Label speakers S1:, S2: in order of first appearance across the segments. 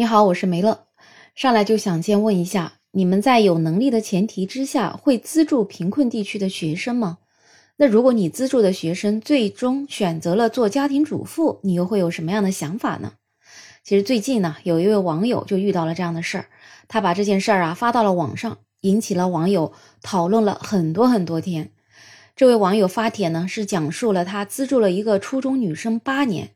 S1: 你好，我是梅乐。上来就想先问一下，你们在有能力的前提之下，会资助贫困地区的学生吗？那如果你资助的学生最终选择了做家庭主妇，你又会有什么样的想法呢？其实最近呢，有一位网友就遇到了这样的事儿，他把这件事儿啊发到了网上，引起了网友讨论了很多很多天。这位网友发帖呢，是讲述了他资助了一个初中女生八年。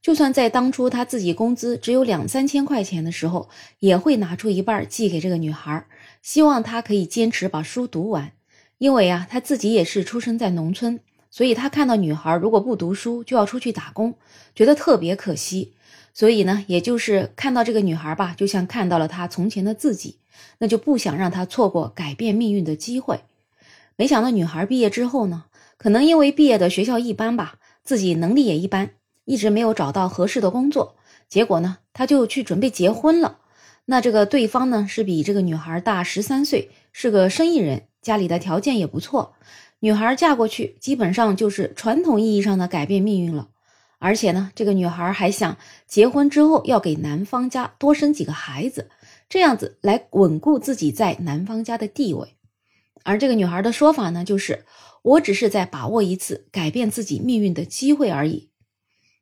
S1: 就算在当初他自己工资只有两三千块钱的时候，也会拿出一半寄给这个女孩，希望她可以坚持把书读完。因为啊，他自己也是出生在农村，所以他看到女孩如果不读书就要出去打工，觉得特别可惜。所以呢，也就是看到这个女孩吧，就像看到了他从前的自己，那就不想让她错过改变命运的机会。没想到女孩毕业之后呢，可能因为毕业的学校一般吧，自己能力也一般。一直没有找到合适的工作，结果呢，他就去准备结婚了。那这个对方呢，是比这个女孩大十三岁，是个生意人，家里的条件也不错。女孩嫁过去，基本上就是传统意义上的改变命运了。而且呢，这个女孩还想结婚之后要给男方家多生几个孩子，这样子来稳固自己在男方家的地位。而这个女孩的说法呢，就是我只是在把握一次改变自己命运的机会而已。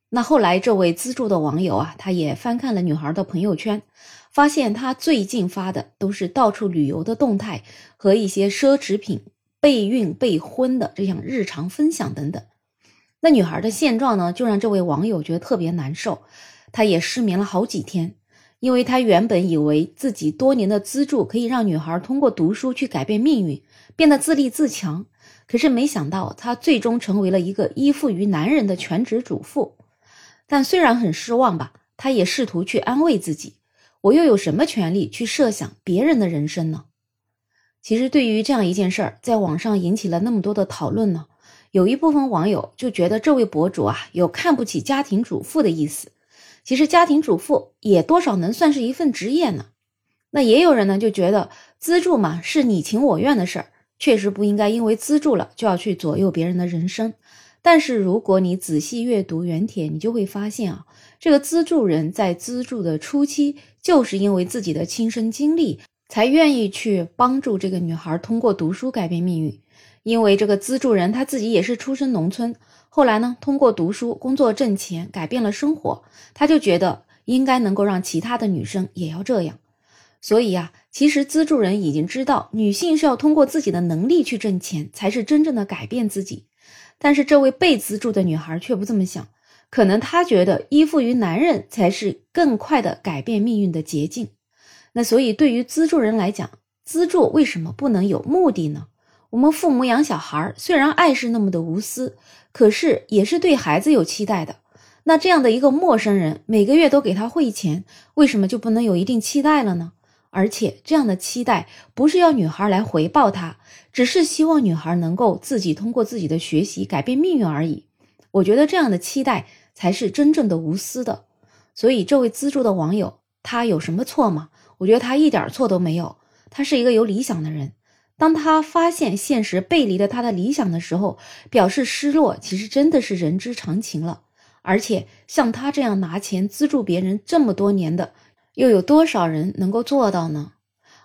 S1: 那后来，这位资助的网友啊，他也翻看了女孩的朋友圈，发现她最近发的都是到处旅游的动态和一些奢侈品、备孕、备婚的这样日常分享等等。那女孩的现状呢，就让这位网友觉得特别难受，他也失眠了好几天，因为他原本以为自己多年的资助可以让女孩通过读书去改变命运，变得自立自强，可是没想到她最终成为了一个依附于男人的全职主妇。但虽然很失望吧，他也试图去安慰自己。我又有什么权利去设想别人的人生呢？其实，对于这样一件事儿，在网上引起了那么多的讨论呢，有一部分网友就觉得这位博主啊有看不起家庭主妇的意思。其实，家庭主妇也多少能算是一份职业呢。那也有人呢就觉得资助嘛是你情我愿的事儿，确实不应该因为资助了就要去左右别人的人生。但是如果你仔细阅读原帖，你就会发现啊，这个资助人在资助的初期，就是因为自己的亲身经历，才愿意去帮助这个女孩通过读书改变命运。因为这个资助人他自己也是出身农村，后来呢，通过读书工作挣钱，改变了生活，他就觉得应该能够让其他的女生也要这样。所以呀，其实资助人已经知道，女性是要通过自己的能力去挣钱，才是真正的改变自己。但是这位被资助的女孩却不这么想，可能她觉得依附于男人才是更快的改变命运的捷径。那所以对于资助人来讲，资助为什么不能有目的呢？我们父母养小孩，虽然爱是那么的无私，可是也是对孩子有期待的。那这样的一个陌生人，每个月都给他汇钱，为什么就不能有一定期待了呢？而且这样的期待不是要女孩来回报他，只是希望女孩能够自己通过自己的学习改变命运而已。我觉得这样的期待才是真正的无私的。所以这位资助的网友他有什么错吗？我觉得他一点错都没有。他是一个有理想的人，当他发现现实背离了他的理想的时候，表示失落，其实真的是人之常情了。而且像他这样拿钱资助别人这么多年的。又有多少人能够做到呢？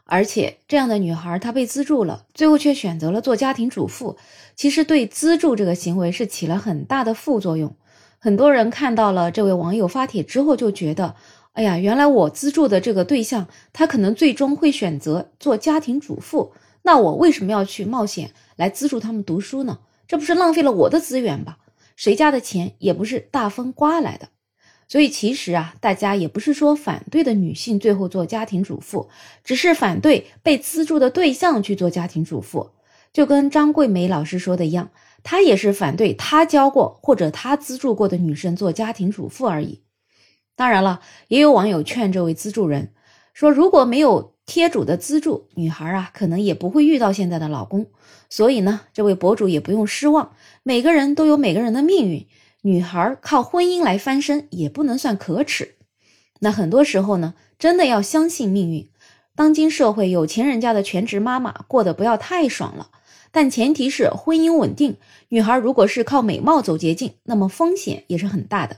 S1: 而且这样的女孩，她被资助了，最后却选择了做家庭主妇，其实对资助这个行为是起了很大的副作用。很多人看到了这位网友发帖之后，就觉得，哎呀，原来我资助的这个对象，他可能最终会选择做家庭主妇，那我为什么要去冒险来资助他们读书呢？这不是浪费了我的资源吧？谁家的钱也不是大风刮来的。所以其实啊，大家也不是说反对的女性最后做家庭主妇，只是反对被资助的对象去做家庭主妇。就跟张桂梅老师说的一样，她也是反对她教过或者她资助过的女生做家庭主妇而已。当然了，也有网友劝这位资助人说，如果没有贴主的资助，女孩啊可能也不会遇到现在的老公。所以呢，这位博主也不用失望，每个人都有每个人的命运。女孩靠婚姻来翻身也不能算可耻。那很多时候呢，真的要相信命运。当今社会，有钱人家的全职妈妈过得不要太爽了，但前提是婚姻稳定。女孩如果是靠美貌走捷径，那么风险也是很大的。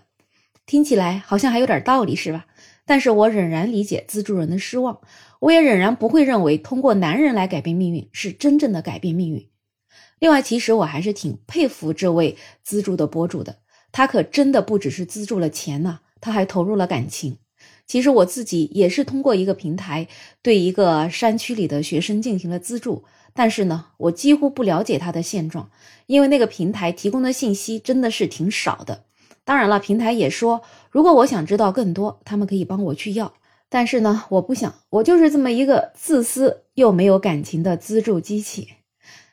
S1: 听起来好像还有点道理，是吧？但是我仍然理解资助人的失望，我也仍然不会认为通过男人来改变命运是真正的改变命运。另外，其实我还是挺佩服这位资助的博主的，他可真的不只是资助了钱呐，他还投入了感情。其实我自己也是通过一个平台对一个山区里的学生进行了资助，但是呢，我几乎不了解他的现状，因为那个平台提供的信息真的是挺少的。当然了，平台也说，如果我想知道更多，他们可以帮我去要，但是呢，我不想，我就是这么一个自私又没有感情的资助机器。